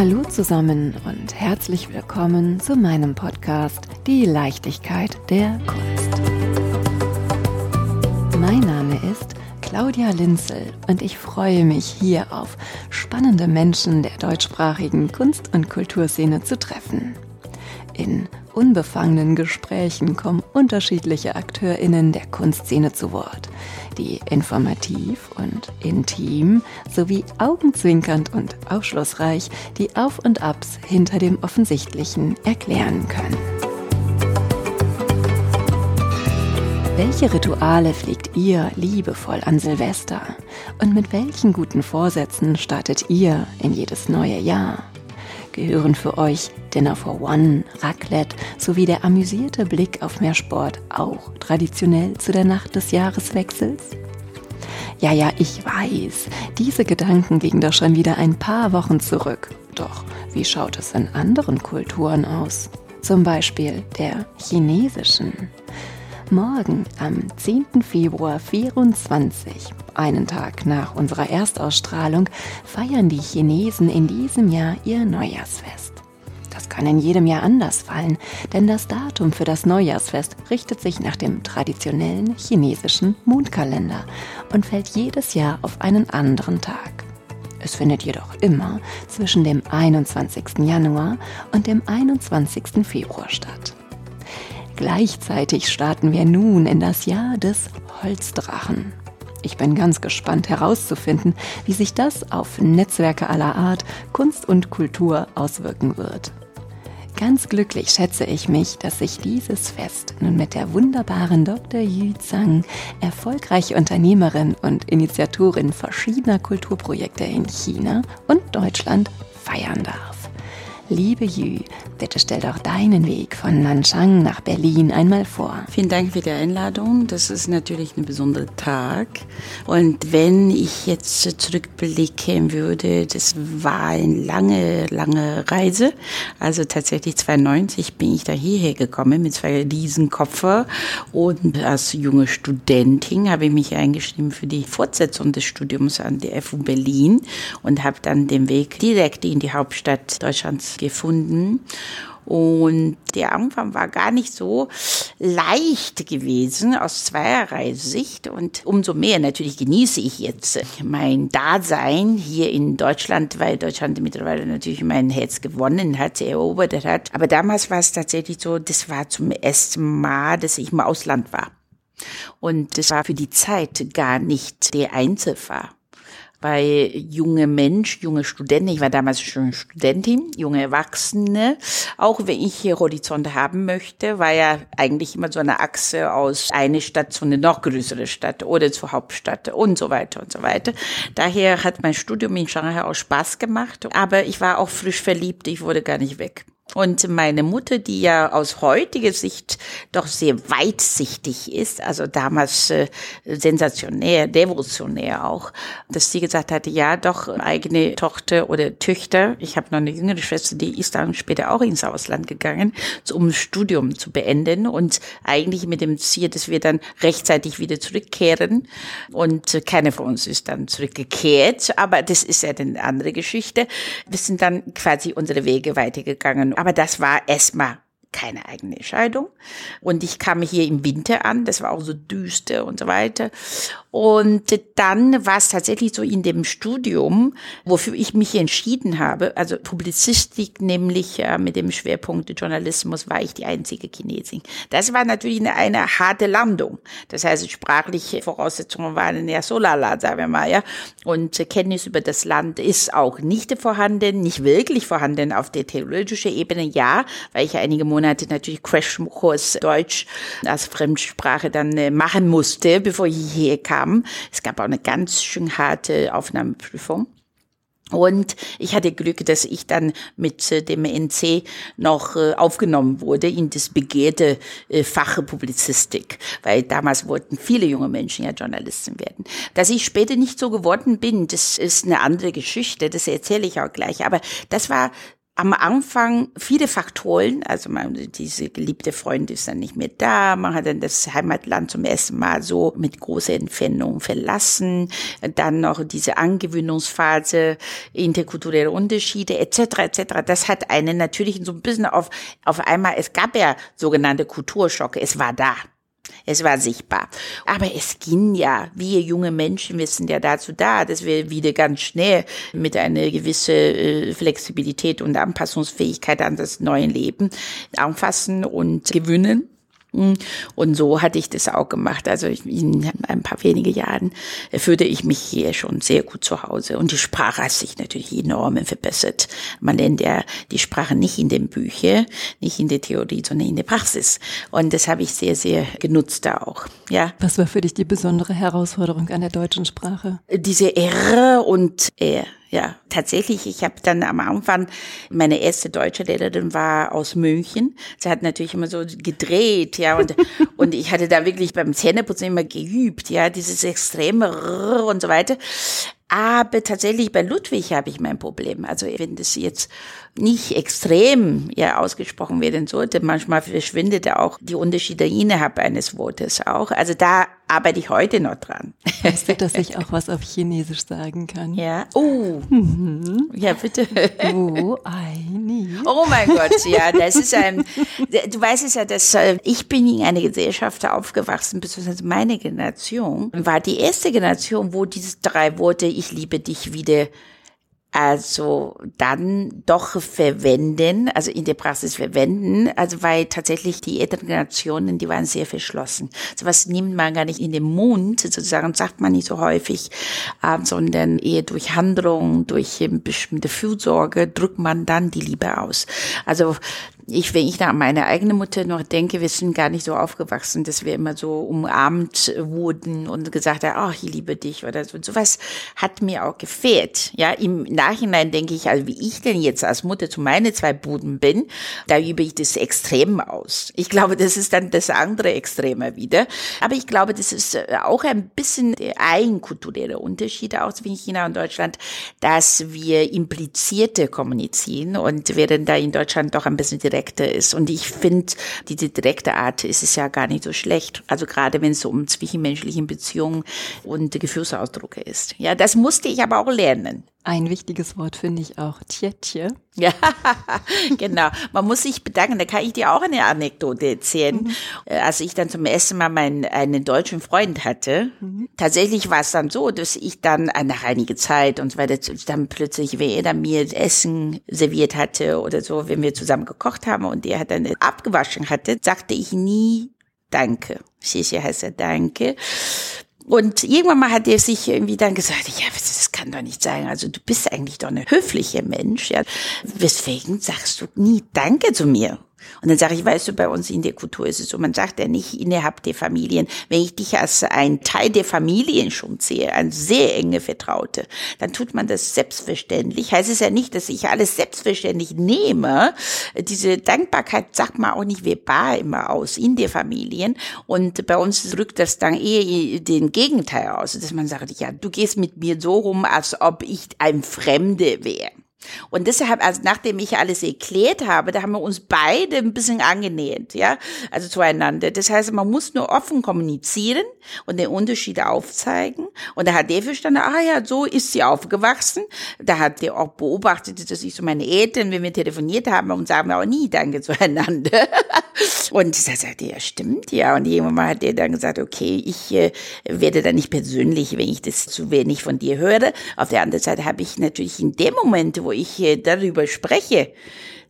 Hallo zusammen und herzlich willkommen zu meinem Podcast Die Leichtigkeit der Kunst. Mein Name ist Claudia Linzel und ich freue mich hier auf spannende Menschen der deutschsprachigen Kunst- und Kulturszene zu treffen. In unbefangenen Gesprächen kommen unterschiedliche AkteurInnen der Kunstszene zu Wort, die informativ und intim sowie augenzwinkernd und aufschlussreich die Auf- und Abs hinter dem Offensichtlichen erklären können. Welche Rituale pflegt ihr liebevoll an Silvester? Und mit welchen guten Vorsätzen startet ihr in jedes neue Jahr? Gehören für euch Dinner for One, Raclette sowie der amüsierte Blick auf mehr Sport auch traditionell zu der Nacht des Jahreswechsels? Ja, ja, ich weiß, diese Gedanken liegen doch schon wieder ein paar Wochen zurück. Doch wie schaut es in anderen Kulturen aus? Zum Beispiel der chinesischen. Morgen, am 10. Februar 24, einen Tag nach unserer Erstausstrahlung, feiern die Chinesen in diesem Jahr ihr Neujahrsfest. Das kann in jedem Jahr anders fallen, denn das Datum für das Neujahrsfest richtet sich nach dem traditionellen chinesischen Mondkalender und fällt jedes Jahr auf einen anderen Tag. Es findet jedoch immer zwischen dem 21. Januar und dem 21. Februar statt. Gleichzeitig starten wir nun in das Jahr des Holzdrachen. Ich bin ganz gespannt herauszufinden, wie sich das auf Netzwerke aller Art, Kunst und Kultur auswirken wird. Ganz glücklich schätze ich mich, dass sich dieses Fest nun mit der wunderbaren Dr. Yu Zhang, erfolgreiche Unternehmerin und Initiatorin verschiedener Kulturprojekte in China und Deutschland, feiern darf. Liebe Yu, bitte stell doch deinen Weg von Nanchang nach Berlin einmal vor. Vielen Dank für die Einladung. Das ist natürlich ein besonderer Tag. Und wenn ich jetzt zurückblicken würde, das war eine lange, lange Reise. Also tatsächlich 92 bin ich da hierher gekommen mit zwei Riesenkoffer. Und als junge Studentin habe ich mich eingeschrieben für die Fortsetzung des Studiums an der FU Berlin und habe dann den Weg direkt in die Hauptstadt Deutschlands gefunden. Und der Anfang war gar nicht so leicht gewesen aus zweierlei Sicht. Und umso mehr natürlich genieße ich jetzt mein Dasein hier in Deutschland, weil Deutschland mittlerweile natürlich mein Herz gewonnen hat, erobert hat. Aber damals war es tatsächlich so, das war zum ersten Mal, dass ich im Ausland war. Und das war für die Zeit gar nicht der Einzelfall bei junge Mensch, junge Studenten, ich war damals schon Studentin, junge Erwachsene, auch wenn ich hier Horizonte haben möchte, war ja eigentlich immer so eine Achse aus eine Stadt zu eine noch größere Stadt oder zur Hauptstadt und so weiter und so weiter. Daher hat mein Studium in Shanghai auch Spaß gemacht, aber ich war auch frisch verliebt, ich wurde gar nicht weg. Und meine Mutter, die ja aus heutiger Sicht doch sehr weitsichtig ist, also damals äh, sensationär, devotionär auch, dass sie gesagt hatte, ja, doch eigene Tochter oder Töchter, ich habe noch eine jüngere Schwester, die ist dann später auch ins Ausland gegangen, um Studium zu beenden und eigentlich mit dem Ziel, dass wir dann rechtzeitig wieder zurückkehren. Und keine von uns ist dann zurückgekehrt, aber das ist ja eine andere Geschichte. Wir sind dann quasi unsere Wege weitergegangen aber das war erstmal keine eigene Entscheidung. Und ich kam hier im Winter an, das war auch so düster und so weiter. Und dann war es tatsächlich so in dem Studium, wofür ich mich entschieden habe, also Publizistik, nämlich äh, mit dem Schwerpunkt Journalismus, war ich die einzige Chinesin. Das war natürlich eine, eine harte Landung. Das heißt, sprachliche Voraussetzungen waren ja so lala, sagen wir mal, ja. Und Kenntnis über das Land ist auch nicht vorhanden, nicht wirklich vorhanden auf der theologischen Ebene, ja, weil ich einige Monate natürlich Crashkurs Deutsch als Fremdsprache dann äh, machen musste, bevor ich hierher kam haben. Es gab auch eine ganz schön harte Aufnahmeprüfung. Und ich hatte Glück, dass ich dann mit äh, dem NC noch äh, aufgenommen wurde in das begehrte äh, Fach Publizistik, weil damals wollten viele junge Menschen ja Journalisten werden. Dass ich später nicht so geworden bin, das ist eine andere Geschichte, das erzähle ich auch gleich. Aber das war am Anfang viele Faktoren, also man, diese geliebte Freundin ist dann nicht mehr da, man hat dann das Heimatland zum ersten Mal so mit großer Entfernung verlassen, dann noch diese Angewöhnungsphase, interkulturelle Unterschiede etc. etc. Das hat einen natürlich so ein bisschen auf auf einmal. Es gab ja sogenannte Kulturschocke, es war da. Es war sichtbar. Aber es ging ja. Wir junge Menschen, wir sind ja dazu da, dass wir wieder ganz schnell mit einer gewissen äh, Flexibilität und Anpassungsfähigkeit an das neue Leben anfassen und gewöhnen. Und so hatte ich das auch gemacht. Also in ein paar wenige Jahren fühlte ich mich hier schon sehr gut zu Hause. Und die Sprache hat sich natürlich enorm verbessert. Man lernt ja die Sprache nicht in den Büchern, nicht in der Theorie, sondern in der Praxis. Und das habe ich sehr, sehr genutzt da auch. Ja. Was war für dich die besondere Herausforderung an der deutschen Sprache? Diese R und R ja, tatsächlich. Ich habe dann am Anfang, meine erste deutsche Lehrerin war aus München. Sie hat natürlich immer so gedreht, ja, und, und ich hatte da wirklich beim Zähneputzen immer geübt, ja, dieses extreme und so weiter. Aber tatsächlich bei Ludwig habe ich mein Problem. Also wenn das jetzt nicht extrem ja ausgesprochen werden sollte, manchmal verschwindet auch die Unterschiede innerhalb eines Wortes auch. Also da arbeite ich heute noch dran. Weißt du, dass ich auch was auf Chinesisch sagen kann? Ja. Oh. Mhm. Ja, bitte. Wo, ai, nie. Oh mein Gott, ja, das ist ein, du weißt es ja, dass äh, ich bin in einer Gesellschaft aufgewachsen, beziehungsweise meine Generation war die erste Generation, wo diese drei Worte ich liebe dich wieder also dann doch verwenden, also in der Praxis verwenden, also weil tatsächlich die älteren Generationen, die waren sehr verschlossen. So was nimmt man gar nicht in den Mund, sozusagen sagt man nicht so häufig, äh, sondern eher durch Handlung, durch ähm, bestimmte Fürsorge drückt man dann die Liebe aus. Also ich, wenn ich da an meine eigene Mutter noch denke, wir sind gar nicht so aufgewachsen, dass wir immer so umarmt wurden und gesagt haben, ach, ich liebe dich oder so. Sowas hat mir auch gefehlt. Ja, im Nachhinein denke ich, also wie ich denn jetzt als Mutter zu meinen zwei Buden bin, da übe ich das Extrem aus. Ich glaube, das ist dann das andere Extreme wieder. Aber ich glaube, das ist äh, auch ein bisschen ein kultureller Unterschied aus zwischen China und Deutschland, dass wir implizierte kommunizieren und während da in Deutschland doch ein bisschen direkter ist. Und ich finde, diese direkte Art ist es ja gar nicht so schlecht. Also gerade wenn es um zwischenmenschlichen Beziehungen und Gefühlsausdrücke ist. Ja, das musste ich aber auch lernen. Ein wichtiges Wort finde ich auch Tjetje. Ja, genau. Man muss sich bedanken. Da kann ich dir auch eine Anekdote erzählen. Mhm. Äh, als ich dann zum ersten Mal meinen, einen deutschen Freund hatte, mhm. tatsächlich war es dann so, dass ich dann äh, nach einiger Zeit und so weiter, dann plötzlich, wenn er dann mir Essen serviert hatte oder so, wenn wir zusammen gekocht haben und er dann abgewaschen hatte, sagte ich nie Danke. Xie heißt er Danke. Und irgendwann mal hat er sich irgendwie dann gesagt, ja, das kann doch nicht sein. Also du bist eigentlich doch eine höfliche Mensch. Ja. Weswegen sagst du nie Danke zu mir? Und dann sage ich, weißt du, bei uns in der Kultur ist es so, man sagt ja nicht innerhalb der Familien, wenn ich dich als ein Teil der Familien schon sehe, ein sehr enge Vertraute, dann tut man das selbstverständlich. Heißt es ja nicht, dass ich alles selbstverständlich nehme. Diese Dankbarkeit sagt man auch nicht verbal immer aus in der Familien. Und bei uns drückt das dann eher den Gegenteil aus, dass man sagt, ja, du gehst mit mir so rum, als ob ich ein Fremde wäre. Und deshalb, also nachdem ich alles erklärt habe, da haben wir uns beide ein bisschen angenähert, ja, also zueinander. Das heißt, man muss nur offen kommunizieren und den Unterschied aufzeigen. Und da hat der verstanden, ah ja, so ist sie aufgewachsen. Da hat der auch beobachtet, dass ich so meine Eltern, wenn wir telefoniert haben, und sagen wir auch nie Danke zueinander. und da sagte ja, stimmt, ja. Und irgendwann mal hat der dann gesagt, okay, ich äh, werde da nicht persönlich, wenn ich das zu wenig von dir höre. Auf der anderen Seite habe ich natürlich in dem Moment, wo wo ich darüber spreche,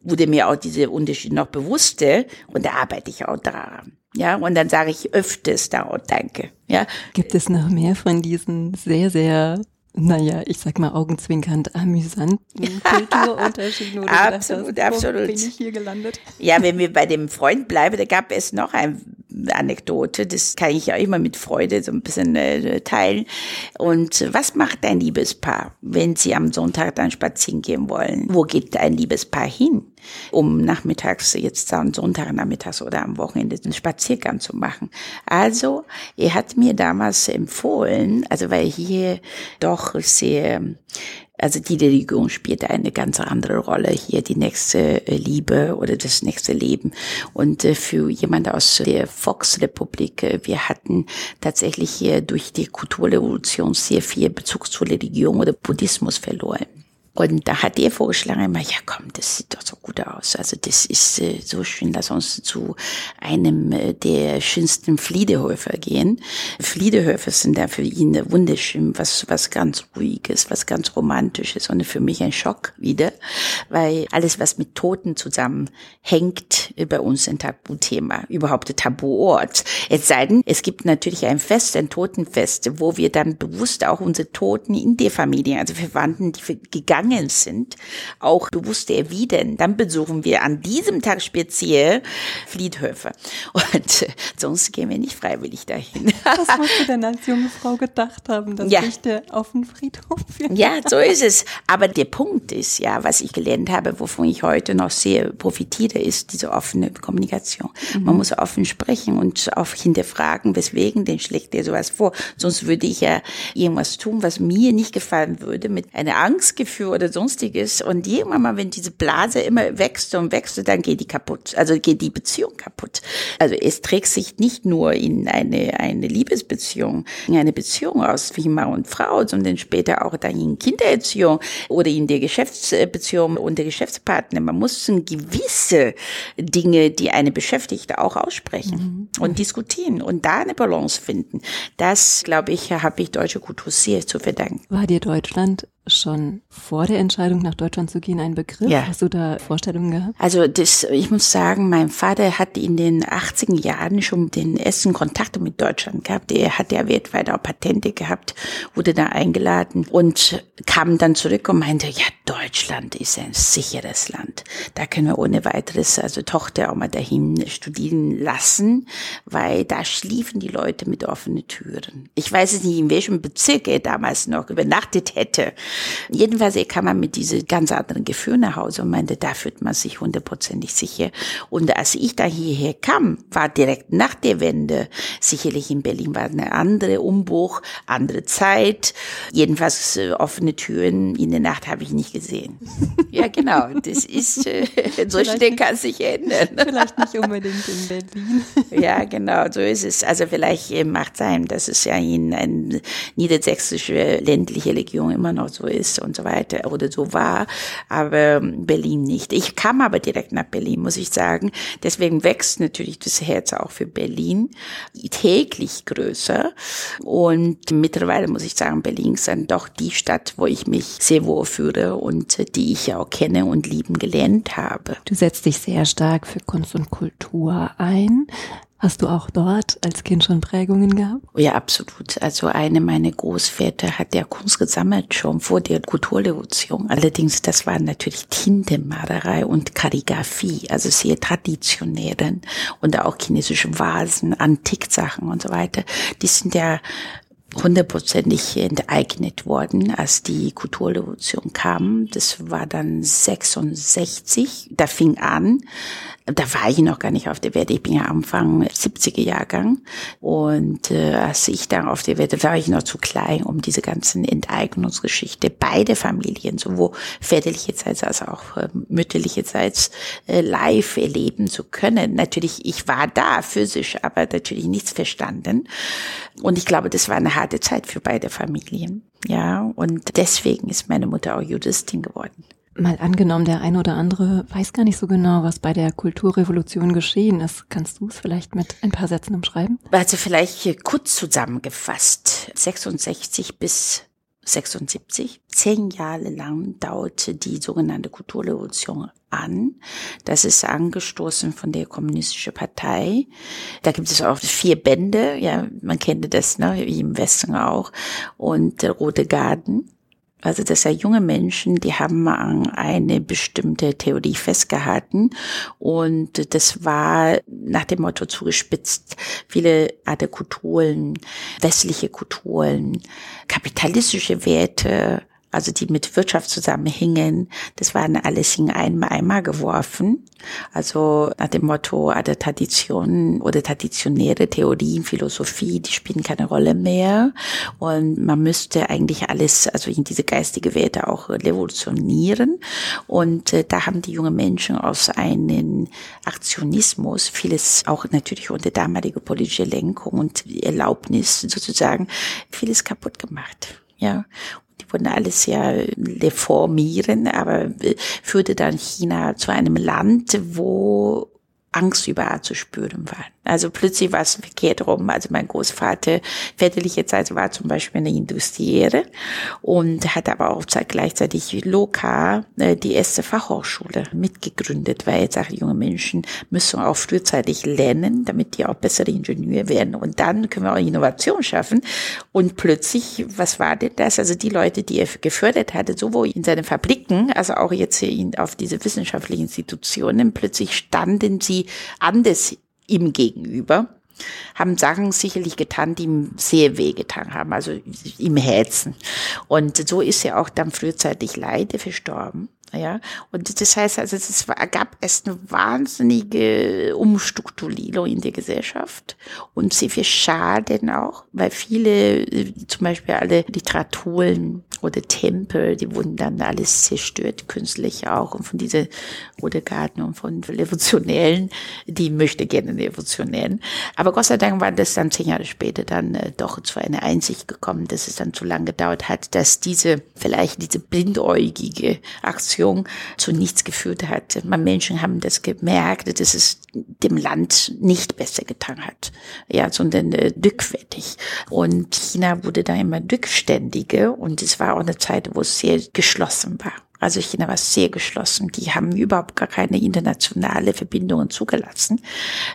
wurde mir auch diese Unterschiede noch bewusster und da arbeite ich auch daran. Ja, und dann sage ich öfters da auch Danke. Ja. Gibt es noch mehr von diesen sehr, sehr naja, ich sag mal augenzwinkernd amüsanten Kulturunterschieden. absolut, hast, absolut. bin ich hier gelandet? Ja, wenn wir bei dem Freund bleiben, da gab es noch ein Anekdote, das kann ich ja immer mit Freude so ein bisschen äh, teilen. Und was macht ein Liebespaar, wenn sie am Sonntag dann spazieren gehen wollen? Wo geht ein Liebespaar hin? um nachmittags, jetzt am Sonntag nachmittags oder am Wochenende einen Spaziergang zu machen. Also, er hat mir damals empfohlen, also weil hier doch sehr Also die Religion spielt eine ganz andere Rolle hier, die nächste äh, Liebe oder das nächste Leben. Und äh, für jemand aus der Volksrepublik, äh, wir hatten tatsächlich hier durch die Kulturrevolution sehr viel Bezug zur Religion oder Buddhismus verloren. Und da hat er vorgeschlagen, immer, ja komm, das sieht doch so gut aus. Also das ist äh, so schön, lass uns zu einem äh, der schönsten Fliedehöfe gehen. Fliedehöfe sind da für ihn wunderschön, was, was ganz ruhiges, was ganz romantisches und für mich ein Schock wieder, weil alles, was mit Toten zusammenhängt, äh, bei uns ein Tabuthema, überhaupt ein Tabuort. Es sei denn, es gibt natürlich ein Fest, ein Totenfest, wo wir dann bewusst auch unsere Toten in der Familie, also Verwandten, die gegangen gegangen sind, auch bewusst erwidern, dann besuchen wir an diesem Tag speziell Friedhöfe. Und äh, sonst gehen wir nicht freiwillig dahin. Was musst du denn als junge Frau gedacht haben, dass ja. Dichte auf dem Friedhof wird? Ja, so ist es. Aber der Punkt ist, ja, was ich gelernt habe, wovon ich heute noch sehr profitiere, ist diese offene Kommunikation. Mhm. Man muss offen sprechen und auch hinterfragen, weswegen denn schlägt dir sowas vor. Sonst würde ich ja irgendwas tun, was mir nicht gefallen würde, mit einer Angstgefühl oder sonstiges. Und irgendwann mal, wenn diese Blase immer wächst und wächst, dann geht die kaputt. Also geht die Beziehung kaputt. Also es trägt sich nicht nur in eine, eine Liebesbeziehung, in eine Beziehung aus wie Mann und Frau, sondern später auch dann in Kindererziehung oder in der Geschäftsbeziehung und der Geschäftspartner. Man muss gewisse Dinge, die eine beschäftigt, auch aussprechen mhm. und diskutieren und da eine Balance finden. Das, glaube ich, habe ich deutsche Kultur sehr zu verdanken. War dir Deutschland schon vor der Entscheidung nach Deutschland zu gehen ein Begriff? Ja. Hast du da Vorstellungen gehabt? Also das, ich muss sagen, mein Vater hat in den 80er Jahren schon den ersten Kontakt mit Deutschland gehabt. Er hat ja weltweit auch Patente gehabt, wurde da eingeladen und kam dann zurück und meinte, ja, Deutschland ist ein sicheres Land. Da können wir ohne weiteres, also Tochter auch mal dahin studieren lassen, weil da schliefen die Leute mit offenen Türen. Ich weiß es nicht, in welchem Bezirk er damals noch übernachtet hätte. Jedenfalls kam man mit diese ganz anderen Gefühl nach Hause und meinte, da fühlt man sich hundertprozentig sicher. Und als ich da hierher kam, war direkt nach der Wende, sicherlich in Berlin war eine andere Umbruch, andere Zeit. Jedenfalls äh, offene Türen in der Nacht habe ich nicht gesehen. ja, genau. Das ist, äh, so schnell kann es sich ändern. Vielleicht nicht unbedingt in Berlin. ja, genau, so ist es. Also vielleicht äh, macht sein, dass es ja in eine niedersächsische ländliche Legion immer noch so ist und so weiter oder so war, aber Berlin nicht. Ich kam aber direkt nach Berlin, muss ich sagen. Deswegen wächst natürlich das Herz auch für Berlin täglich größer und mittlerweile muss ich sagen, Berlin ist dann doch die Stadt, wo ich mich sehr wohl fühle und die ich auch kenne und lieben gelernt habe. Du setzt dich sehr stark für Kunst und Kultur ein. Hast du auch dort als Kind schon Prägungen gehabt? Ja, absolut. Also eine meiner Großväter hat ja Kunst gesammelt schon vor der Kulturrevolution. Allerdings, das war natürlich Tintenmalerei und Kalligraphie, also sehr traditionellen und auch chinesische Vasen, Antiksachen und so weiter. Die sind ja hundertprozentig enteignet worden, als die Kulturrevolution kam. Das war dann 66. Da fing an, da war ich noch gar nicht auf der Welt. Ich bin ja Anfang 70er Jahrgang. Und äh, als ich da auf der Welt war ich noch zu klein, um diese ganzen Enteignungsgeschichte beide Familien, sowohl väterlicherseits als auch äh, mütterlicherseits, äh, live erleben zu können. Natürlich, ich war da physisch, aber natürlich nichts verstanden. Und ich glaube, das war eine harte Zeit für beide Familien. Ja, und deswegen ist meine Mutter auch Judistin geworden. Mal angenommen, der eine oder andere weiß gar nicht so genau, was bei der Kulturrevolution geschehen ist. Kannst du es vielleicht mit ein paar Sätzen umschreiben? Also vielleicht kurz zusammengefasst. 66 bis 76. Zehn Jahre lang dauerte die sogenannte Kulturrevolution an. Das ist angestoßen von der Kommunistischen Partei. Da gibt es auch vier Bände, ja, man kennt das, ne, wie im Westen auch. Und der Rote Garten. Also das sind junge Menschen, die haben an eine bestimmte Theorie festgehalten. Und das war nach dem Motto zugespitzt, viele Art Kulturen, westliche Kulturen, kapitalistische Werte, also die mit Wirtschaft zusammenhingen, das waren alles in einen Eimer geworfen. Also nach dem Motto, ah, der Tradition oder traditionäre Theorien, Philosophie, die spielen keine Rolle mehr. Und man müsste eigentlich alles, also in diese geistige Welt auch revolutionieren. Und äh, da haben die jungen Menschen aus einem Aktionismus, vieles auch natürlich unter damalige politische Lenkung und Erlaubnis sozusagen, vieles kaputt gemacht. Ja, die wurden alles ja reformieren, aber führte dann China zu einem Land, wo Angst überall zu spüren war. Also plötzlich war es verkehrt rum. Also mein Großvater väterliche Zeit war zum Beispiel eine Industriere und hat aber auch gleichzeitig lokal äh, die erste Fachhochschule mitgegründet, weil er sagt, junge Menschen müssen auch frühzeitig lernen, damit die auch bessere Ingenieure werden. Und dann können wir auch Innovation schaffen. Und plötzlich, was war denn das? Also die Leute, die er gefördert hatte, sowohl in seinen Fabriken, also auch jetzt hier auf diese wissenschaftlichen Institutionen, plötzlich standen sie anders ihm gegenüber, haben Sachen sicherlich getan, die ihm sehr weh getan haben, also im Herzen. Und so ist er auch dann frühzeitig leider verstorben. Ja, und das heißt also, es gab erst eine wahnsinnige Umstrukturierung in der Gesellschaft und sehr viel Schaden auch, weil viele, zum Beispiel alle Literaturen oder Tempel, die wurden dann alles zerstört, künstlich auch und von diese Rodegarten und von Revolutionären, die möchte gerne Revolutionären. Aber Gott sei Dank war das dann zehn Jahre später dann äh, doch zu einer Einsicht gekommen, dass es dann zu lange gedauert hat, dass diese, vielleicht diese blindäugige Aktion zu nichts geführt hat. Man Menschen haben das gemerkt, dass es dem Land nicht besser getan hat, ja, sondern äh, rückwärtig. Und China wurde da immer rückständiger und es war auch eine Zeit, wo es sehr geschlossen war. Also China war sehr geschlossen. Die haben überhaupt gar keine internationale Verbindungen zugelassen.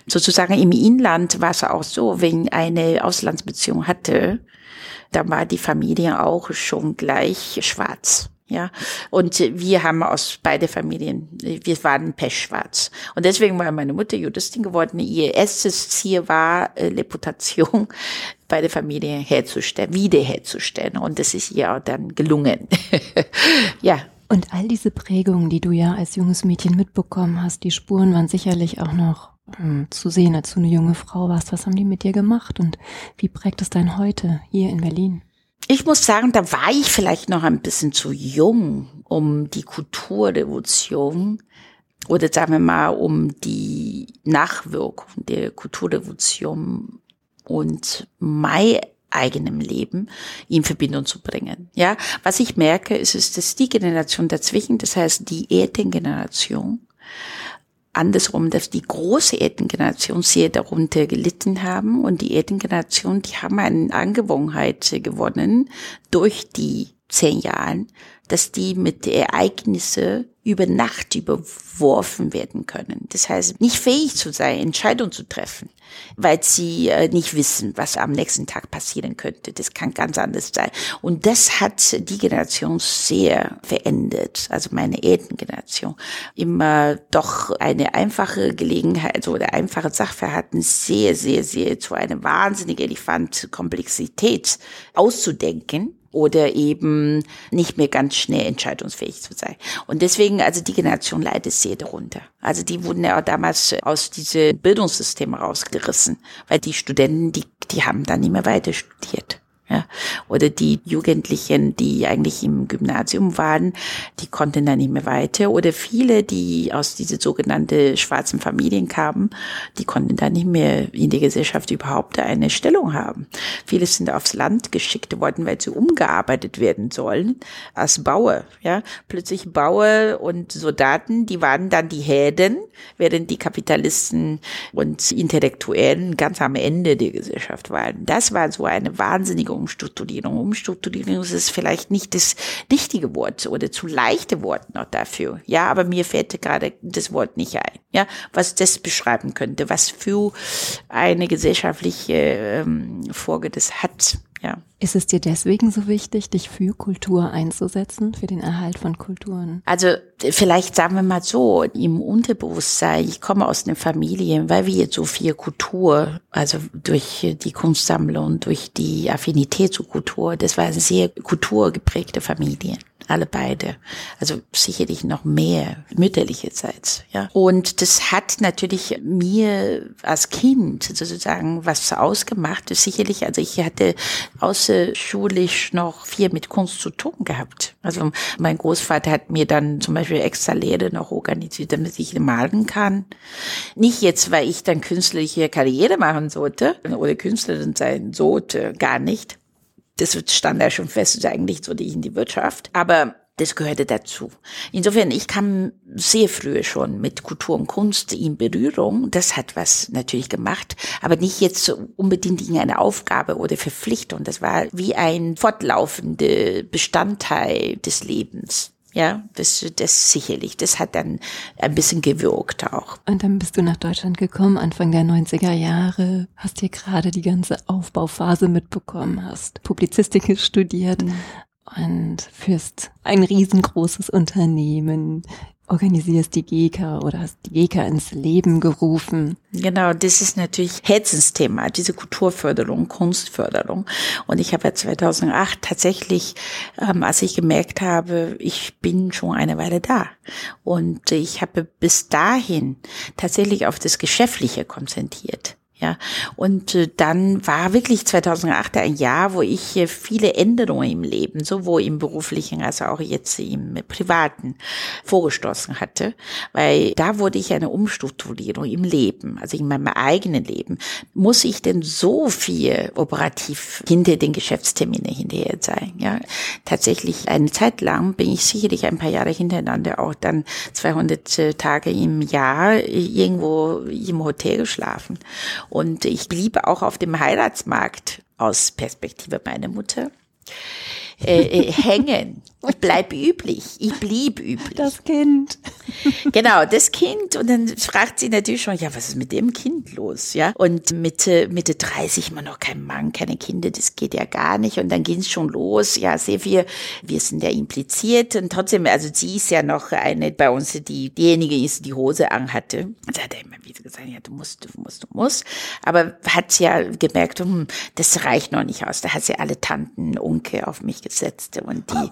Sozusagen im Inland war es auch so, wenn eine Auslandsbeziehung hatte, dann war die Familie auch schon gleich schwarz. Ja, und wir haben aus beide Familien, wir waren pechschwarz. Und deswegen war meine Mutter Judistin geworden. Ihr erstes Ziel war, äh, Reputation bei der Familie herzustellen, wiederherzustellen. Und das ist ihr auch dann gelungen. ja. Und all diese Prägungen, die du ja als junges Mädchen mitbekommen hast, die Spuren waren sicherlich auch noch ähm, zu sehen, als du eine junge Frau warst. Was haben die mit dir gemacht und wie prägt es dein heute hier in Berlin? Ich muss sagen, da war ich vielleicht noch ein bisschen zu jung, um die Kulturrevolution oder sagen wir mal um die Nachwirkung der Kulturrevolution und mein eigenem Leben in Verbindung zu bringen. Ja, was ich merke, ist, ist, dass die Generation dazwischen, das heißt die Elterngeneration, andersrum, dass die große Elterngeneration sehr darunter gelitten haben und die Elterngeneration, die haben eine Angewohnheit gewonnen durch die zehn Jahren, dass die mit Ereignisse über Nacht überworfen werden können. Das heißt, nicht fähig zu sein, Entscheidungen zu treffen, weil sie äh, nicht wissen, was am nächsten Tag passieren könnte. Das kann ganz anders sein. Und das hat die Generation sehr verändert, also meine Elterngeneration. Immer doch eine einfache Gelegenheit oder einfache Sachverhalten sehr, sehr, sehr zu einer wahnsinnigen Elefant-Komplexität auszudenken oder eben nicht mehr ganz schnell entscheidungsfähig zu sein. Und deswegen, also die Generation leidet sehr darunter. Also die wurden ja auch damals aus diesem Bildungssystem rausgerissen, weil die Studenten, die, die haben dann nicht mehr weiter studiert. Ja, oder die Jugendlichen, die eigentlich im Gymnasium waren, die konnten dann nicht mehr weiter. Oder viele, die aus diese sogenannte schwarzen Familien kamen, die konnten dann nicht mehr in der Gesellschaft überhaupt eine Stellung haben. Viele sind aufs Land geschickt worden, weil sie umgearbeitet werden sollen als Bauer. Ja, plötzlich Bauer und Soldaten, die waren dann die Helden, während die Kapitalisten und Intellektuellen ganz am Ende der Gesellschaft waren. Das war so eine wahnsinnige Umstrukturierung. Umstrukturierung ist vielleicht nicht das richtige Wort oder zu leichte Wort noch dafür. Ja, aber mir fällt gerade das Wort nicht ein. Ja, was das beschreiben könnte, was für eine gesellschaftliche ähm, Folge das hat. Ja. Ist es dir deswegen so wichtig, dich für Kultur einzusetzen, für den Erhalt von Kulturen? Also vielleicht sagen wir mal so, im Unterbewusstsein, ich komme aus einer Familie, weil wir jetzt so viel Kultur, also durch die Kunstsammlung, durch die Affinität zur Kultur, das war eine sehr kulturgeprägte Familie alle beide. Also sicherlich noch mehr mütterlicherseits, ja. Und das hat natürlich mir als Kind sozusagen was ausgemacht. Sicherlich, also ich hatte außerschulisch noch viel mit Kunst zu tun gehabt. Also mein Großvater hat mir dann zum Beispiel extra Lehre noch organisiert, damit ich malen kann. Nicht jetzt, weil ich dann künstliche Karriere machen sollte oder Künstlerin sein sollte, gar nicht das stand ja schon fest, eigentlich so die in die Wirtschaft. Aber das gehörte dazu. Insofern, ich kam sehr früh schon mit Kultur und Kunst in Berührung. Das hat was natürlich gemacht, aber nicht jetzt unbedingt in eine Aufgabe oder Verpflichtung. Das war wie ein fortlaufender Bestandteil des Lebens. Ja, das, das sicherlich. Das hat dann ein bisschen gewirkt auch. Und dann bist du nach Deutschland gekommen, Anfang der 90er Jahre, hast hier gerade die ganze Aufbauphase mitbekommen, hast Publizistik studiert mhm. und führst ein riesengroßes Unternehmen, organisierst die GEKA oder hast die GEKA ins Leben gerufen. Genau, das ist natürlich Herzensthema, diese Kulturförderung, Kunstförderung. Und ich habe ja 2008 tatsächlich, ähm, als ich gemerkt habe, ich bin schon eine Weile da. Und ich habe bis dahin tatsächlich auf das Geschäftliche konzentriert. Ja, und äh, dann war wirklich 2008 ein Jahr, wo ich äh, viele Änderungen im Leben, sowohl im beruflichen als auch jetzt im privaten, vorgestoßen hatte, weil da wurde ich eine Umstrukturierung im Leben, also in meinem eigenen Leben. Muss ich denn so viel operativ hinter den Geschäftsterminen hinterher sein? Ja, tatsächlich eine Zeit lang bin ich sicherlich ein paar Jahre hintereinander auch dann 200 äh, Tage im Jahr irgendwo im Hotel geschlafen. Und ich blieb auch auf dem Heiratsmarkt aus Perspektive meiner Mutter äh, äh, hängen. Ich bleib üblich. Ich blieb üblich. Das Kind. Genau, das Kind. Und dann fragt sie natürlich schon, ja, was ist mit dem Kind los? Ja. Und Mitte, Mitte 30 immer noch kein Mann, keine Kinder, das geht ja gar nicht. Und dann ging es schon los. Ja, sehr viel. Wir sind ja impliziert. Und trotzdem, also sie ist ja noch eine bei uns, die diejenige ist, die Hose anhatte. Und hat er immer wieder gesagt, ja, du musst, du musst, du musst. Aber hat ja gemerkt, hm, das reicht noch nicht aus. Da hat sie alle Tanten, Onkel auf mich gesetzt und die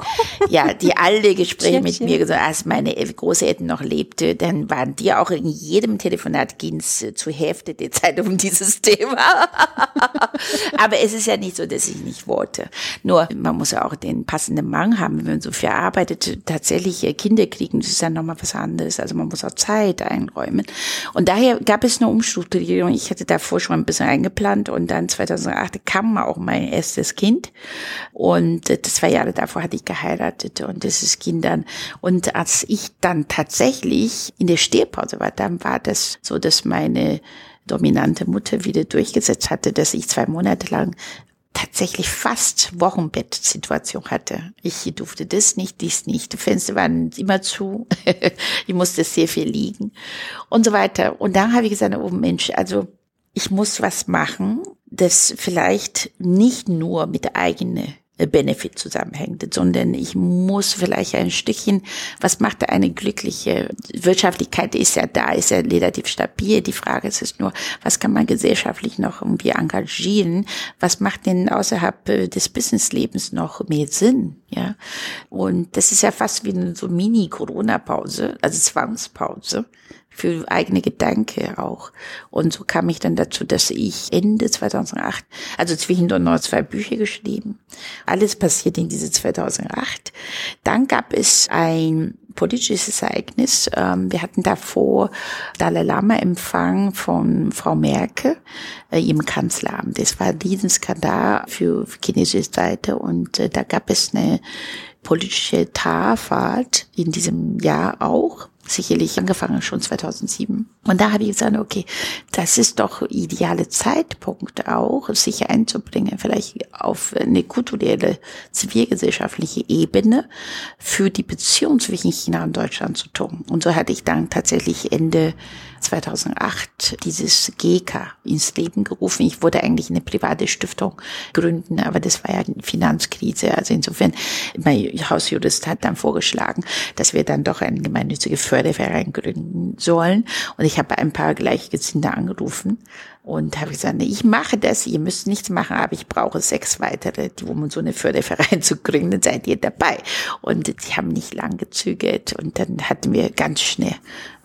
ja, die alle Gespräche mit mir gesagt, als meine Großeltern noch lebte, dann waren die auch in jedem Telefonat ging es zur Hälfte der Zeit um dieses Thema. Aber es ist ja nicht so, dass ich nicht wollte. Nur, man muss ja auch den passenden Mann haben, wenn man so viel arbeitet. Tatsächlich äh, Kinder kriegen, das ist ja nochmal was anderes. Also man muss auch Zeit einräumen. Und daher gab es eine Umstrukturierung. Ich hatte davor schon ein bisschen eingeplant und dann 2008 kam auch mein erstes Kind. Und äh, zwei Jahre davor hatte ich geheiratet heiratete und dieses Kind dann. Und als ich dann tatsächlich in der Stehpause war, dann war das so, dass meine dominante Mutter wieder durchgesetzt hatte, dass ich zwei Monate lang tatsächlich fast Wochenbettsituation hatte. Ich durfte das nicht, dies nicht. Die Fenster waren immer zu. ich musste sehr viel liegen und so weiter. Und dann habe ich gesagt, oh Mensch, also ich muss was machen, das vielleicht nicht nur mit der eigenen Benefit zusammenhängt, sondern ich muss vielleicht ein Stückchen, was macht eine glückliche Wirtschaftlichkeit ist ja da, ist ja relativ stabil. Die Frage ist es nur, was kann man gesellschaftlich noch irgendwie engagieren? Was macht denn außerhalb äh, des Businesslebens noch mehr Sinn? Ja. Und das ist ja fast wie eine so Mini-Corona-Pause, also Zwangspause für eigene Gedanken auch. Und so kam ich dann dazu, dass ich Ende 2008, also zwischendurch noch zwei Bücher geschrieben. Alles passiert in diese 2008. Dann gab es ein politisches Ereignis. Ähm, wir hatten davor Dalai Lama Empfang von Frau Merkel äh, im Kanzleramt. Das war ein Riesenskandal für chinesische Seite und äh, da gab es eine politische Talfahrt in diesem Jahr auch sicherlich angefangen schon 2007. Und da habe ich gesagt, okay, das ist doch ideale Zeitpunkt auch, sich einzubringen, vielleicht auf eine kulturelle, zivilgesellschaftliche Ebene für die Beziehung zwischen China und Deutschland zu tun. Und so hatte ich dann tatsächlich Ende 2008 dieses GK ins Leben gerufen. Ich wollte eigentlich eine private Stiftung gründen, aber das war ja eine Finanzkrise. Also insofern, mein Hausjurist hat dann vorgeschlagen, dass wir dann doch eine gemeinnützige Förderverein gründen sollen. Und ich habe ein paar Gleichgesinnte angerufen und habe gesagt, ich mache das, ihr müsst nichts machen, aber ich brauche sechs weitere, die, um so eine Förderverein zu gründen, seid ihr dabei. Und die haben nicht lang gezögert und dann hatten wir ganz schnell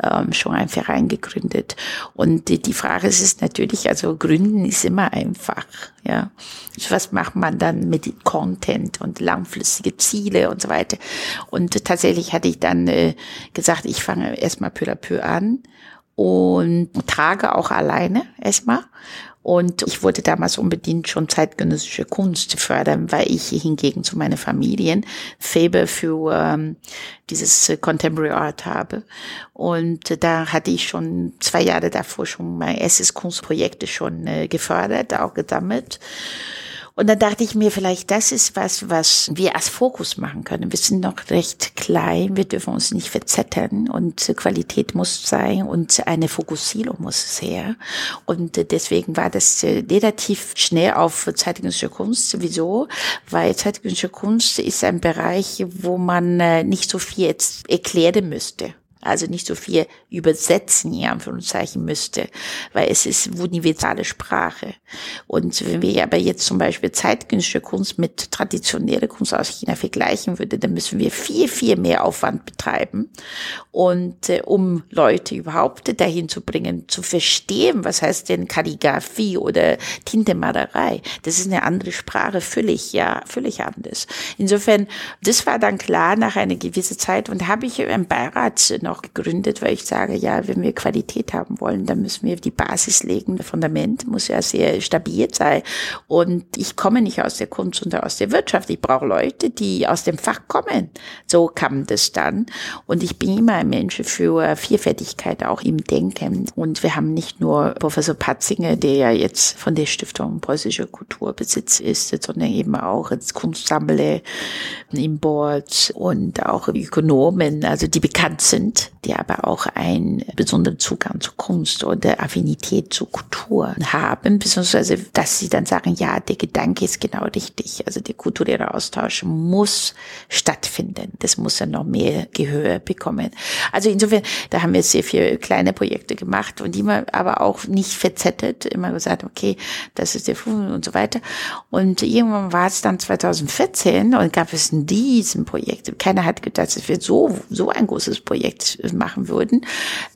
ähm, schon einen Verein gegründet. Und die, die Frage ist natürlich, also gründen ist immer einfach, ja. Was macht man dann mit Content und langfristige Ziele und so weiter? Und tatsächlich hatte ich dann äh, gesagt, ich fange erstmal peu à peu an und trage auch alleine erstmal. Und ich wollte damals unbedingt schon zeitgenössische Kunst fördern, weil ich hingegen zu meiner Familien Fäbe für ähm, dieses Contemporary Art habe. Und da hatte ich schon zwei Jahre davor schon mein erstes Kunstprojekte schon äh, gefördert, auch gesammelt. Und dann dachte ich mir, vielleicht das ist was, was wir als Fokus machen können. Wir sind noch recht klein, wir dürfen uns nicht verzettern und Qualität muss sein und eine Fokussierung muss her. Und deswegen war das äh, relativ schnell auf zeitgenössische Kunst. Wieso? Weil zeitgenössische Kunst ist ein Bereich, wo man äh, nicht so viel jetzt erklären müsste also nicht so viel übersetzen, ja, Anführungszeichen müsste, weil es ist universale Sprache. Und wenn wir aber jetzt zum Beispiel zeitgenössische Kunst mit traditioneller Kunst aus China vergleichen würde, dann müssen wir viel, viel mehr Aufwand betreiben. Und äh, um Leute überhaupt dahin zu bringen, zu verstehen, was heißt denn Kalligraphie oder Tintemalerei, das ist eine andere Sprache, völlig, ja, völlig anders. Insofern, das war dann klar nach einer gewissen Zeit und habe ich im Beirat noch gegründet, weil ich sage, ja, wenn wir Qualität haben wollen, dann müssen wir die Basis legen. Das Fundament muss ja sehr stabil sein. Und ich komme nicht aus der Kunst und aus der Wirtschaft. Ich brauche Leute, die aus dem Fach kommen. So kam das dann. Und ich bin immer ein Mensch für Vielfältigkeit auch im Denken. Und wir haben nicht nur Professor Patzinger, der ja jetzt von der Stiftung Preußische Kulturbesitz ist, sondern eben auch als Kunstsammler im Board und auch Ökonomen, also die bekannt sind die aber auch einen besonderen Zugang zu Kunst oder Affinität zu Kultur haben, beziehungsweise dass sie dann sagen, ja, der Gedanke ist genau richtig. Also der kulturelle Austausch muss stattfinden. Das muss ja noch mehr Gehör bekommen. Also insofern, da haben wir sehr viele kleine Projekte gemacht und immer aber auch nicht verzettelt, immer gesagt, okay, das ist der Fund und so weiter. Und irgendwann war es dann 2014 und gab es in diesem Projekt, keiner hat gedacht, es wird so, so ein großes Projekt machen würden.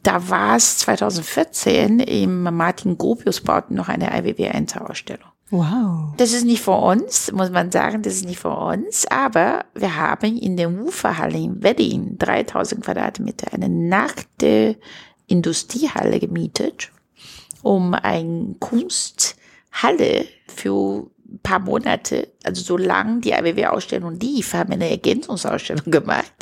Da war es 2014 im Martin Gropius bauten noch eine IWW 1 Ausstellung. Wow. Das ist nicht für uns, muss man sagen, das ist nicht für uns, aber wir haben in der Uferhalle in Wedding 3000 Quadratmeter eine nackte Industriehalle gemietet, um ein Kunsthalle für paar Monate, also solange die AWW-Ausstellung lief, haben wir eine Ergänzungsausstellung gemacht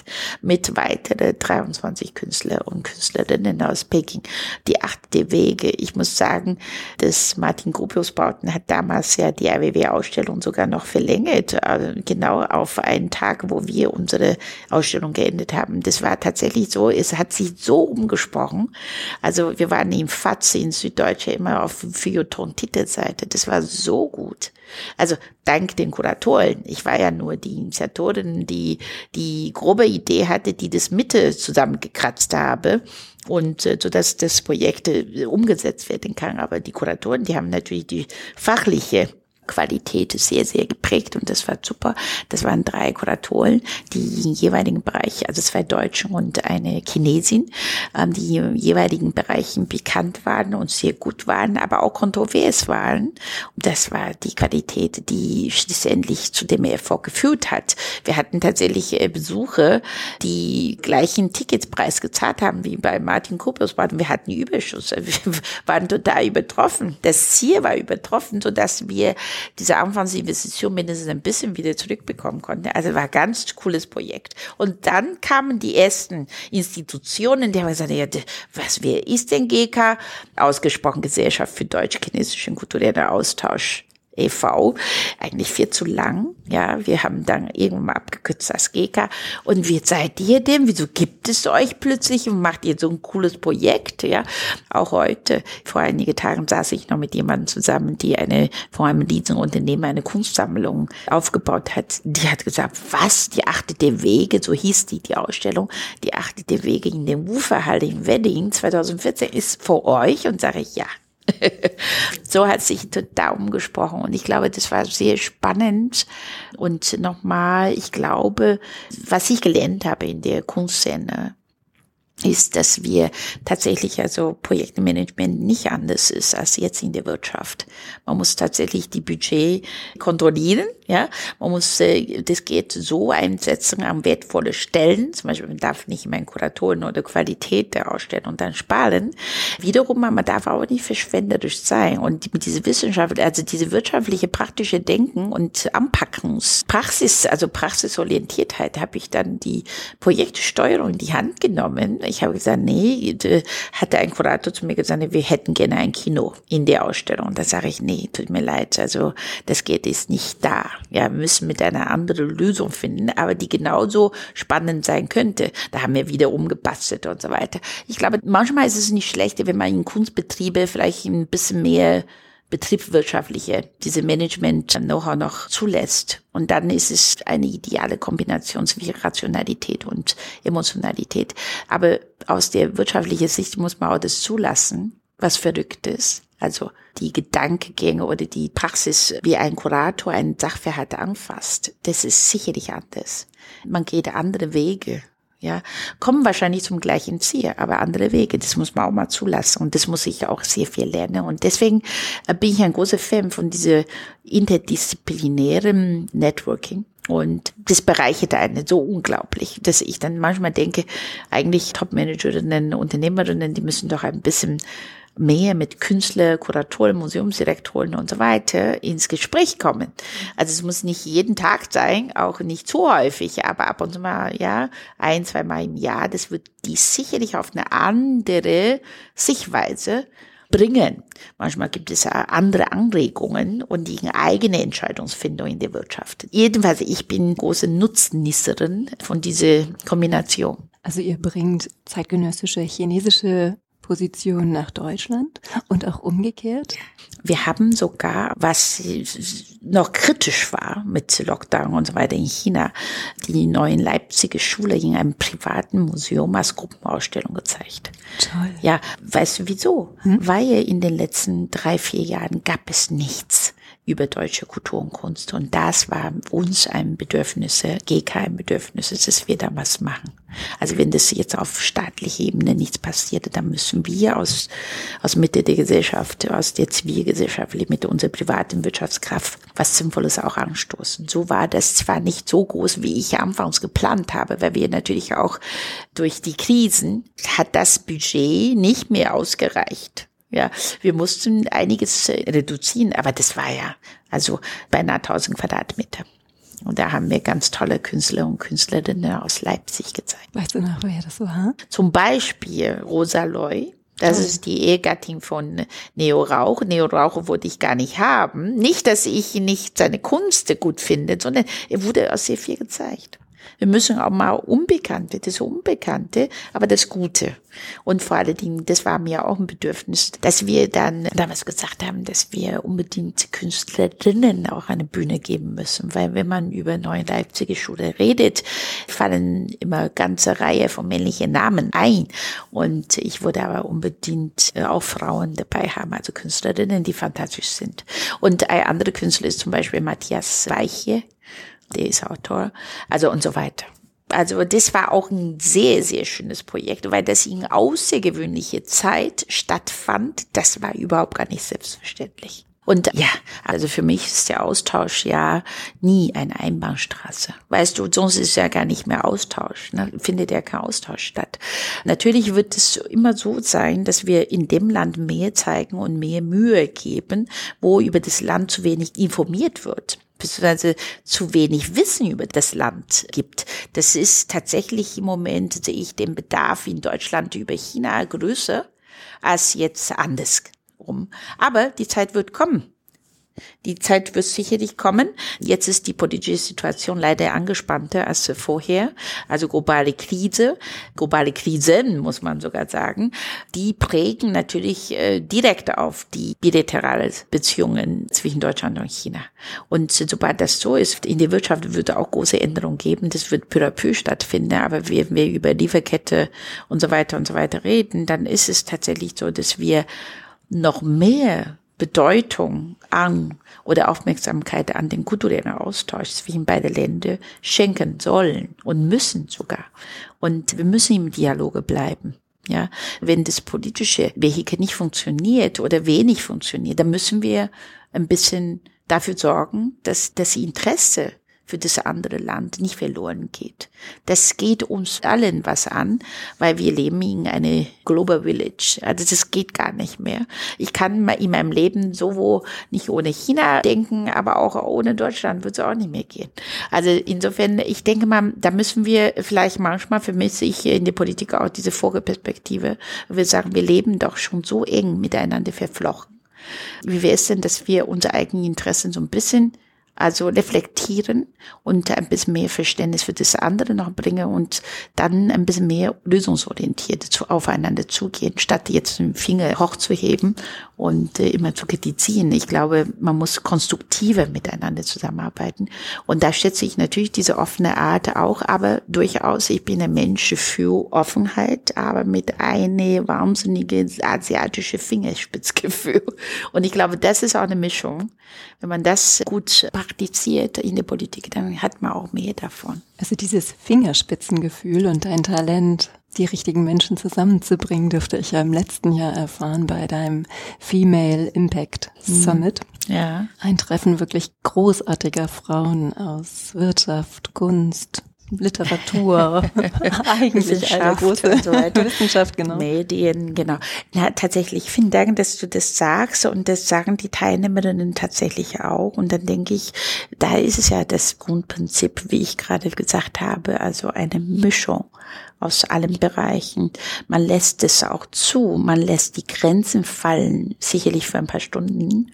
mit weiteren 23 Künstler und Künstlerinnen aus Peking. Die achte Wege. Ich muss sagen, dass Martin Gropius Bauten hat damals ja die AWW-Ausstellung sogar noch verlängert, also genau auf einen Tag, wo wir unsere Ausstellung geendet haben. Das war tatsächlich so, es hat sich so umgesprochen. Also wir waren im FATS in Süddeutsche immer auf Feuilleton-Titelseite. Das war so gut. Also dank den Kuratoren. Ich war ja nur die Initiatorin, die die grobe Idee hatte, die das Mitte zusammengekratzt habe und äh, so dass das Projekt äh, umgesetzt werden kann. Aber die Kuratoren, die haben natürlich die fachliche Qualität sehr, sehr geprägt und das war super. Das waren drei Kuratoren, die im jeweiligen Bereich, also zwei Deutsche und eine Chinesin, ähm, die im jeweiligen Bereichen bekannt waren und sehr gut waren, aber auch kontrovers waren. Und das war die Qualität, die schlussendlich zu dem Erfolg geführt hat. Wir hatten tatsächlich äh, Besuche, die gleichen Ticketspreis gezahlt haben wie bei Martin Kopius. Wir hatten Überschuss. Wir waren total übertroffen. Das Ziel war übertroffen, so dass wir diese Anfangsinvestition mindestens ein bisschen wieder zurückbekommen konnte. Also war ganz cooles Projekt. Und dann kamen die ersten Institutionen, die haben gesagt, ja, was, wer ist denn GK? Ausgesprochen Gesellschaft für deutsch-chinesischen kulturellen Austausch e.V. Eigentlich viel zu lang. Ja, wir haben dann irgendwann mal abgekürzt als GEKA. Und wie seid ihr denn? Wieso gibt es euch plötzlich und macht ihr so ein cooles Projekt? Ja, auch heute, vor einigen Tagen saß ich noch mit jemandem zusammen, die eine, vor einem Leasingunternehmen eine Kunstsammlung aufgebaut hat. Die hat gesagt, was? Die achte der Wege, so hieß die, die Ausstellung, die achte der Wege in den Wuferhalle in Wedding 2014 ist vor euch und sage ich, ja, so hat sich total umgesprochen und ich glaube, das war sehr spannend. Und nochmal, ich glaube, was ich gelernt habe in der Kunstszene, ist, dass wir tatsächlich also Projektmanagement nicht anders ist als jetzt in der Wirtschaft. Man muss tatsächlich die Budget kontrollieren, ja. Man muss äh, das geht so einsetzen an wertvolle Stellen. Zum Beispiel, man darf nicht immer in Kuratoren oder Qualität der Ausstellung dann sparen. Wiederum, man darf auch nicht verschwenderisch sein. Und mit dieser Wissenschaft, also diese wirtschaftliche, praktische Denken und Anpackungspraxis, also Praxisorientiertheit, habe ich dann die Projektsteuerung in die Hand genommen ich habe gesagt, nee, hatte ein Kurator zu mir gesagt, wir hätten gerne ein Kino in der Ausstellung. Da sage ich, nee, tut mir leid, also das geht ist nicht da. Ja, wir müssen mit einer anderen Lösung finden, aber die genauso spannend sein könnte. Da haben wir wieder umgebastelt und so weiter. Ich glaube, manchmal ist es nicht schlecht, wenn man in Kunstbetriebe vielleicht ein bisschen mehr betriebswirtschaftliche, diese Management-Know-how noch zulässt. Und dann ist es eine ideale Kombination zwischen Rationalität und Emotionalität. Aber aus der wirtschaftlichen Sicht muss man auch das zulassen, was verrückt ist. Also die Gedankengänge oder die Praxis, wie ein Kurator einen Sachverhalt anfasst, das ist sicherlich anders. Man geht andere Wege ja, kommen wahrscheinlich zum gleichen Ziel, aber andere Wege. Das muss man auch mal zulassen und das muss ich auch sehr viel lernen. Und deswegen äh, bin ich ein großer Fan von dieser interdisziplinären Networking. Und das bereichert einen so unglaublich, dass ich dann manchmal denke, eigentlich Top-Managerinnen, Unternehmerinnen, die müssen doch ein bisschen mehr mit Künstler, Kuratoren, Museumsdirektoren und so weiter ins Gespräch kommen. Also es muss nicht jeden Tag sein, auch nicht zu häufig, aber ab und zu mal, ja, ein, zwei Mal im Jahr, das wird die sicherlich auf eine andere Sichtweise bringen. Manchmal gibt es andere Anregungen und die eigene Entscheidungsfindung in der Wirtschaft. Jedenfalls, ich bin große Nutznießerin von dieser Kombination. Also ihr bringt zeitgenössische chinesische Position nach Deutschland und auch umgekehrt? Wir haben sogar, was noch kritisch war mit Lockdown und so weiter in China, die neuen Leipziger Schule in einem privaten Museum als Gruppenausstellung gezeigt. Toll. Ja, weißt du wieso? Hm? Weil in den letzten drei, vier Jahren gab es nichts über deutsche Kultur und Kunst. Und das war uns ein Bedürfnis, GK ein Bedürfnis, dass wir da was machen. Also wenn das jetzt auf staatlicher Ebene nichts passiert, dann müssen wir aus, aus Mitte der Gesellschaft, aus der Zivilgesellschaft, mit unserer privaten Wirtschaftskraft was Sinnvolles auch anstoßen. So war das zwar nicht so groß, wie ich anfangs geplant habe, weil wir natürlich auch durch die Krisen hat das Budget nicht mehr ausgereicht. Ja, wir mussten einiges äh, reduzieren, aber das war ja also beinahe 1000 Quadratmeter. Und da haben wir ganz tolle Künstler und Künstlerinnen aus Leipzig gezeigt. Weißt du noch, wer das war? Zum Beispiel Rosa Loy. Das oh. ist die Ehegattin von Neo Rauch. Neo Rauch wollte ich gar nicht haben. Nicht, dass ich nicht seine Kunst gut finde, sondern er wurde auch sehr viel gezeigt. Wir müssen auch mal Unbekannte, das Unbekannte, aber das Gute. Und vor allen Dingen, das war mir auch ein Bedürfnis, dass wir dann damals gesagt haben, dass wir unbedingt Künstlerinnen auch eine Bühne geben müssen. Weil wenn man über neue Leipziger Schule redet, fallen immer ganze Reihe von männlichen Namen ein. Und ich würde aber unbedingt äh, auch Frauen dabei haben, also Künstlerinnen, die fantastisch sind. Und ein anderer Künstler ist zum Beispiel Matthias Weiche, der ist Autor, also und so weiter. Also das war auch ein sehr, sehr schönes Projekt, weil das in außergewöhnliche Zeit stattfand. Das war überhaupt gar nicht selbstverständlich. Und ja, also für mich ist der Austausch ja nie eine Einbahnstraße. Weißt du, sonst ist ja gar nicht mehr Austausch, ne? findet ja kein Austausch statt. Natürlich wird es immer so sein, dass wir in dem Land mehr zeigen und mehr Mühe geben, wo über das Land zu wenig informiert wird beziehungsweise zu wenig Wissen über das Land gibt. Das ist tatsächlich im Moment, sehe ich den Bedarf in Deutschland über China größer als jetzt andersrum. Aber die Zeit wird kommen. Die Zeit wird sicherlich kommen. Jetzt ist die politische Situation leider angespannter als vorher. Also globale Krise, globale Krisen, muss man sogar sagen, die prägen natürlich äh, direkt auf die bilaterale Beziehungen zwischen Deutschland und China. Und sobald das so ist, in der Wirtschaft wird auch große Änderungen geben. Das wird peu à peu stattfinden. Aber wenn wir über Lieferkette und so weiter und so weiter reden, dann ist es tatsächlich so, dass wir noch mehr Bedeutung an oder Aufmerksamkeit an den kulturellen Austausch zwischen beide Länder schenken sollen und müssen sogar. Und wir müssen im Dialoge bleiben. Ja, wenn das politische Vehikel nicht funktioniert oder wenig funktioniert, dann müssen wir ein bisschen dafür sorgen, dass das Interesse für das andere Land nicht verloren geht. Das geht uns allen was an, weil wir leben in eine Global Village. Also das geht gar nicht mehr. Ich kann in meinem Leben so wo nicht ohne China denken, aber auch ohne Deutschland wird es auch nicht mehr gehen. Also insofern, ich denke mal, da müssen wir vielleicht manchmal vermisse ich in der Politik auch diese Vogelperspektive. Wir sagen, wir leben doch schon so eng miteinander verflochten. Wie wäre es denn, dass wir unsere eigenen Interessen so ein bisschen also reflektieren und ein bisschen mehr Verständnis für das andere noch bringen und dann ein bisschen mehr lösungsorientiert zu, aufeinander zugehen, statt jetzt den Finger hochzuheben und äh, immer zu kritisieren. Ich glaube, man muss konstruktiver miteinander zusammenarbeiten. Und da schätze ich natürlich diese offene Art auch, aber durchaus, ich bin ein Mensch für Offenheit, aber mit eine wahnsinnige asiatische Fingerspitzgefühl. Und ich glaube, das ist auch eine Mischung. Wenn man das gut praktiziert in der Politik, dann hat man auch mehr davon. Also dieses Fingerspitzengefühl und dein Talent, die richtigen Menschen zusammenzubringen, dürfte ich ja im letzten Jahr erfahren bei deinem Female Impact mhm. Summit. Ja. Ein Treffen wirklich großartiger Frauen aus Wirtschaft, Kunst, Literatur, eigentlich eine große so Wissenschaft, genau. Medien, genau. Na, tatsächlich, vielen Dank, dass du das sagst und das sagen die Teilnehmerinnen tatsächlich auch. Und dann denke ich, da ist es ja das Grundprinzip, wie ich gerade gesagt habe, also eine Mischung aus allen Bereichen. Man lässt es auch zu, man lässt die Grenzen fallen, sicherlich für ein paar Stunden.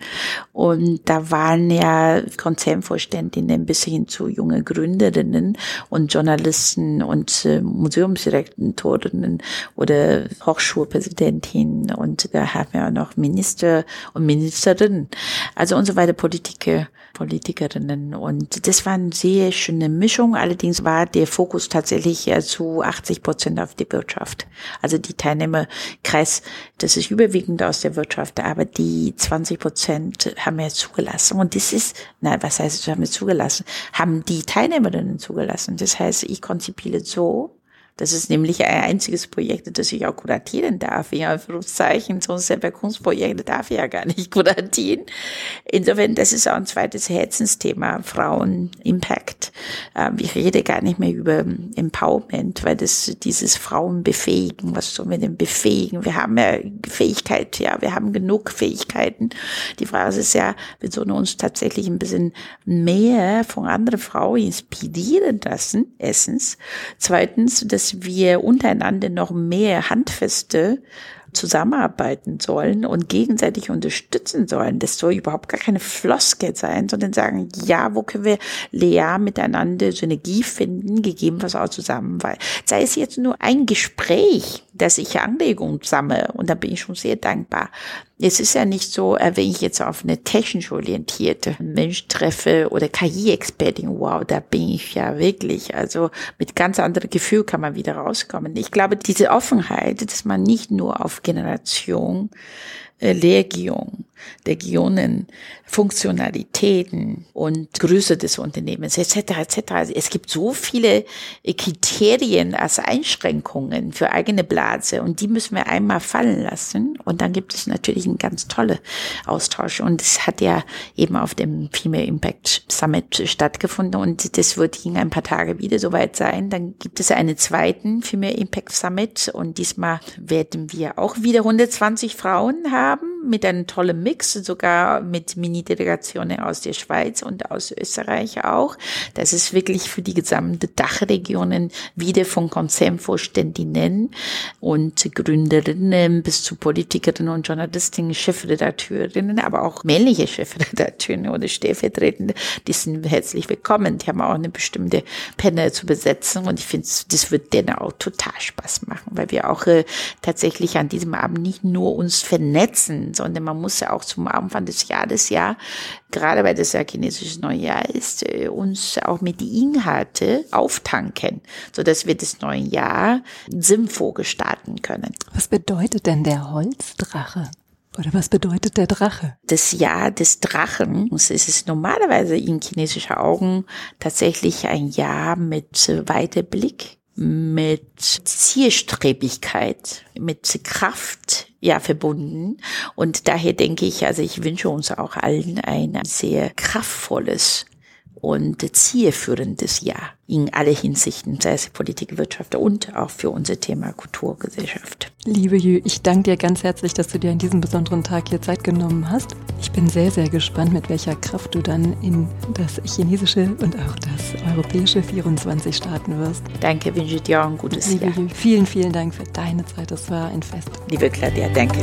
Und da waren ja Konzernvorständinnen bis hin zu junge Gründerinnen und Journalisten und äh, Museumsdirektorinnen oder Hochschulpräsidentinnen und da haben wir auch noch Minister und Ministerinnen, also und so weiter, Politiker, Politikerinnen. Und das war eine sehr schöne Mischung. Allerdings war der Fokus tatsächlich zu 80 Prozent auf die Wirtschaft. Also die Teilnehmerkreis, das ist überwiegend aus der Wirtschaft, aber die 20 Prozent haben wir zugelassen. Und das ist, na, was heißt, haben wir zugelassen? Haben die Teilnehmerinnen zugelassen. Das heißt, ich konzipiere so, das ist nämlich ein einziges Projekt, das ich auch kuratieren darf, in Anführungszeichen. Sonst selber Kunstprojekte darf ich ja gar nicht kuratieren. Insofern, das ist auch ein zweites Herzensthema, Frauen Impact. Ähm, ich rede gar nicht mehr über Empowerment, weil das dieses Frauen befähigen, was sollen wir denn befähigen? Wir haben ja Fähigkeit, ja, wir haben genug Fähigkeiten. Die Frage ist ja, wir sollen uns tatsächlich ein bisschen mehr von anderen Frauen inspirieren lassen, erstens. Zweitens, dass dass wir untereinander noch mehr handfeste zusammenarbeiten sollen und gegenseitig unterstützen sollen. Das soll überhaupt gar keine Floskel sein, sondern sagen, ja, wo können wir leer miteinander Synergie finden, gegebenenfalls auch zusammen, weil sei es jetzt nur ein Gespräch, dass ich Anregungen sammle und da bin ich schon sehr dankbar. Es ist ja nicht so, äh, wenn ich jetzt auf eine technisch orientierte Mensch treffe oder KI-Expertin, wow, da bin ich ja wirklich, also mit ganz anderem Gefühl kann man wieder rauskommen. Ich glaube, diese Offenheit, dass man nicht nur auf Generation äh, Legion, Legionen, Funktionalitäten und Größe des Unternehmens etc. etc. Also es gibt so viele Kriterien als Einschränkungen für eigene Blase und die müssen wir einmal fallen lassen und dann gibt es natürlich einen ganz tolle Austausch und es hat ja eben auf dem Female Impact Summit stattgefunden und das wird in ein paar Tage wieder soweit sein. Dann gibt es einen zweiten Female Impact Summit und diesmal werden wir auch wieder 120 Frauen haben, mit einem tollen Mix, sogar mit Mini-Delegationen aus der Schweiz und aus Österreich auch. Das ist wirklich für die gesamte Dachregionen wieder von Konzernvorständinnen und Gründerinnen bis zu Politikerinnen und Journalistinnen, Chefredakteurinnen, aber auch männliche Chefredakteurinnen oder Stellvertretende, die sind herzlich willkommen. Die haben auch eine bestimmte Panel zu besetzen und ich finde, das wird denen auch total Spaß machen, weil wir auch äh, tatsächlich an diesem Abend nicht nur uns vernetzen, sondern man muss ja auch zum Anfang des Jahres ja, gerade weil das ja chinesisches Neujahr ist, äh, uns auch mit die Inhalte auftanken, so dass wir das neue Jahr sinnvoll gestalten können. Was bedeutet denn der Holzdrache? Oder was bedeutet der Drache? Das Jahr des Drachen es ist normalerweise in chinesischer Augen tatsächlich ein Jahr mit Weiterblick, mit Zielstrebigkeit, mit Kraft, ja, verbunden. Und daher denke ich, also ich wünsche uns auch allen ein sehr kraftvolles und zielführendes Jahr in alle Hinsichten, sei es Politik, Wirtschaft und auch für unser Thema Kulturgesellschaft. Liebe Jü, ich danke dir ganz herzlich, dass du dir an diesem besonderen Tag hier Zeit genommen hast. Ich bin sehr, sehr gespannt, mit welcher Kraft du dann in das chinesische und auch das europäische 24 starten wirst. Danke, wünsche dir auch ein gutes Liebe Jahr. Jü, vielen, vielen Dank für deine Zeit. Das war ein Fest. Liebe Claudia, danke.